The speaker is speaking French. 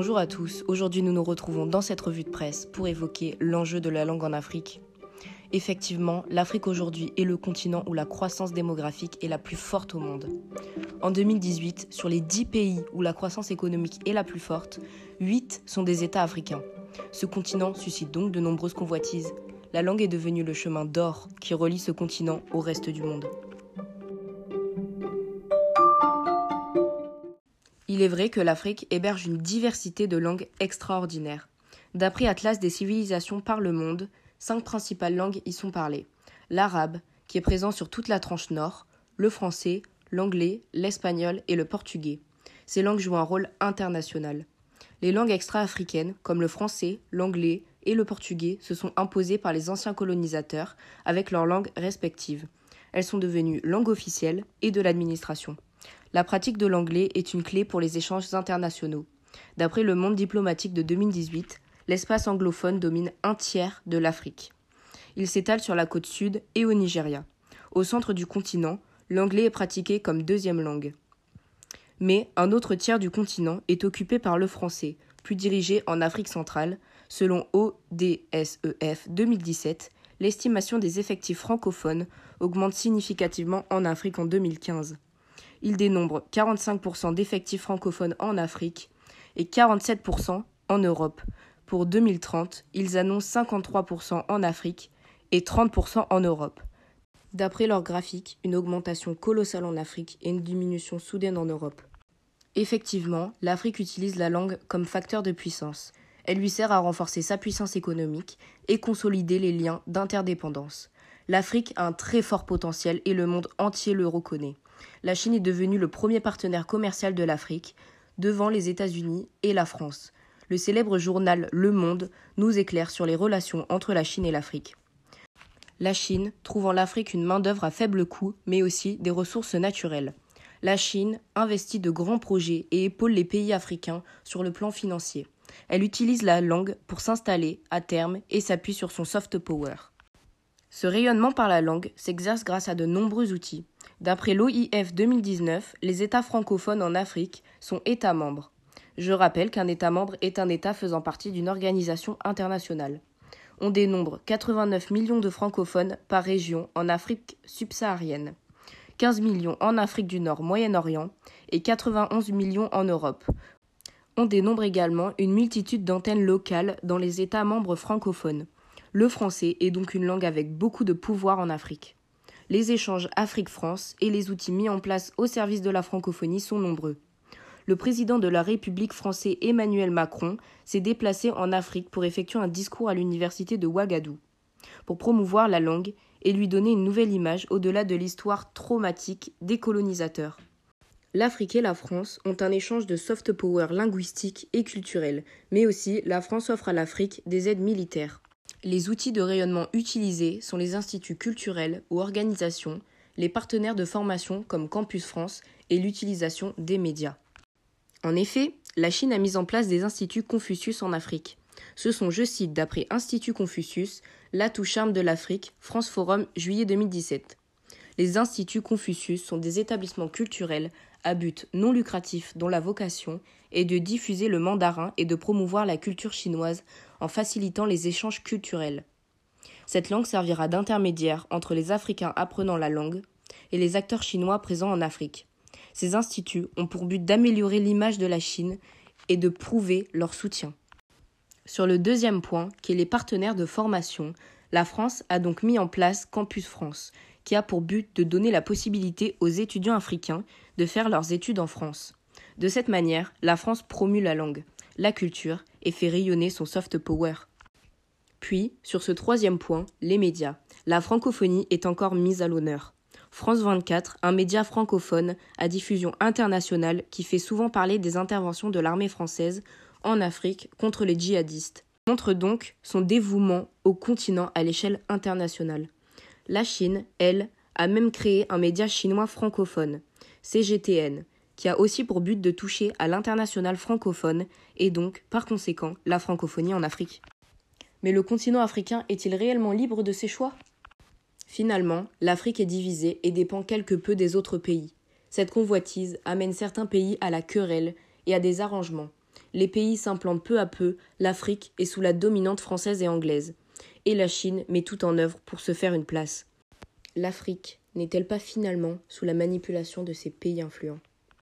Bonjour à tous, aujourd'hui nous nous retrouvons dans cette revue de presse pour évoquer l'enjeu de la langue en Afrique. Effectivement, l'Afrique aujourd'hui est le continent où la croissance démographique est la plus forte au monde. En 2018, sur les 10 pays où la croissance économique est la plus forte, 8 sont des États africains. Ce continent suscite donc de nombreuses convoitises. La langue est devenue le chemin d'or qui relie ce continent au reste du monde. Il est vrai que l'Afrique héberge une diversité de langues extraordinaires. D'après Atlas des civilisations par le monde, cinq principales langues y sont parlées. L'arabe, qui est présent sur toute la tranche nord, le français, l'anglais, l'espagnol et le portugais. Ces langues jouent un rôle international. Les langues extra-africaines, comme le français, l'anglais et le portugais, se sont imposées par les anciens colonisateurs avec leurs langues respectives. Elles sont devenues langues officielles et de l'administration. La pratique de l'anglais est une clé pour les échanges internationaux. D'après le Monde diplomatique de 2018, l'espace anglophone domine un tiers de l'Afrique. Il s'étale sur la côte sud et au Nigeria. Au centre du continent, l'anglais est pratiqué comme deuxième langue. Mais un autre tiers du continent est occupé par le français, plus dirigé en Afrique centrale. Selon ODSEF 2017, l'estimation des effectifs francophones augmente significativement en Afrique en 2015. Il dénombre 45% d'effectifs francophones en Afrique et 47% en Europe. Pour 2030, ils annoncent 53% en Afrique et 30% en Europe. D'après leur graphique, une augmentation colossale en Afrique et une diminution soudaine en Europe. Effectivement, l'Afrique utilise la langue comme facteur de puissance. Elle lui sert à renforcer sa puissance économique et consolider les liens d'interdépendance. L'Afrique a un très fort potentiel et le monde entier le reconnaît la Chine est devenue le premier partenaire commercial de l'Afrique, devant les États-Unis et la France. Le célèbre journal Le Monde nous éclaire sur les relations entre la Chine et l'Afrique. La Chine trouve en l'Afrique une main-d'œuvre à faible coût, mais aussi des ressources naturelles. La Chine investit de grands projets et épaule les pays africains sur le plan financier. Elle utilise la langue pour s'installer à terme et s'appuie sur son soft power. Ce rayonnement par la langue s'exerce grâce à de nombreux outils. D'après l'OIF 2019, les États francophones en Afrique sont États membres. Je rappelle qu'un État membre est un État faisant partie d'une organisation internationale. On dénombre 89 millions de francophones par région en Afrique subsaharienne, 15 millions en Afrique du Nord Moyen-Orient et 91 millions en Europe. On dénombre également une multitude d'antennes locales dans les États membres francophones. Le français est donc une langue avec beaucoup de pouvoir en Afrique. Les échanges Afrique-France et les outils mis en place au service de la francophonie sont nombreux. Le président de la République français Emmanuel Macron s'est déplacé en Afrique pour effectuer un discours à l'université de Ouagadougou, pour promouvoir la langue et lui donner une nouvelle image au-delà de l'histoire traumatique des colonisateurs. L'Afrique et la France ont un échange de soft power linguistique et culturel, mais aussi la France offre à l'Afrique des aides militaires. Les outils de rayonnement utilisés sont les instituts culturels ou organisations, les partenaires de formation comme Campus France et l'utilisation des médias. En effet, la Chine a mis en place des instituts Confucius en Afrique. Ce sont, je cite, d'après Institut Confucius, l'atout charme de l'Afrique, France Forum, juillet 2017. Les instituts Confucius sont des établissements culturels à but non lucratif dont la vocation est de diffuser le mandarin et de promouvoir la culture chinoise en facilitant les échanges culturels. Cette langue servira d'intermédiaire entre les Africains apprenant la langue et les acteurs chinois présents en Afrique. Ces instituts ont pour but d'améliorer l'image de la Chine et de prouver leur soutien. Sur le deuxième point, qui est les partenaires de formation, la France a donc mis en place Campus France, qui a pour but de donner la possibilité aux étudiants africains de faire leurs études en France. De cette manière, la France promue la langue, la culture et fait rayonner son soft power. Puis, sur ce troisième point, les médias. La francophonie est encore mise à l'honneur. France 24, un média francophone à diffusion internationale qui fait souvent parler des interventions de l'armée française en Afrique contre les djihadistes, montre donc son dévouement au continent à l'échelle internationale. La Chine, elle, a même créé un média chinois francophone, CGTN, qui a aussi pour but de toucher à l'international francophone et donc, par conséquent, la francophonie en Afrique. Mais le continent africain est-il réellement libre de ses choix? Finalement, l'Afrique est divisée et dépend quelque peu des autres pays. Cette convoitise amène certains pays à la querelle et à des arrangements. Les pays s'implantent peu à peu, l'Afrique est sous la dominante française et anglaise. Et la Chine met tout en œuvre pour se faire une place. L'Afrique, n'est-elle pas finalement sous la manipulation de ces pays influents?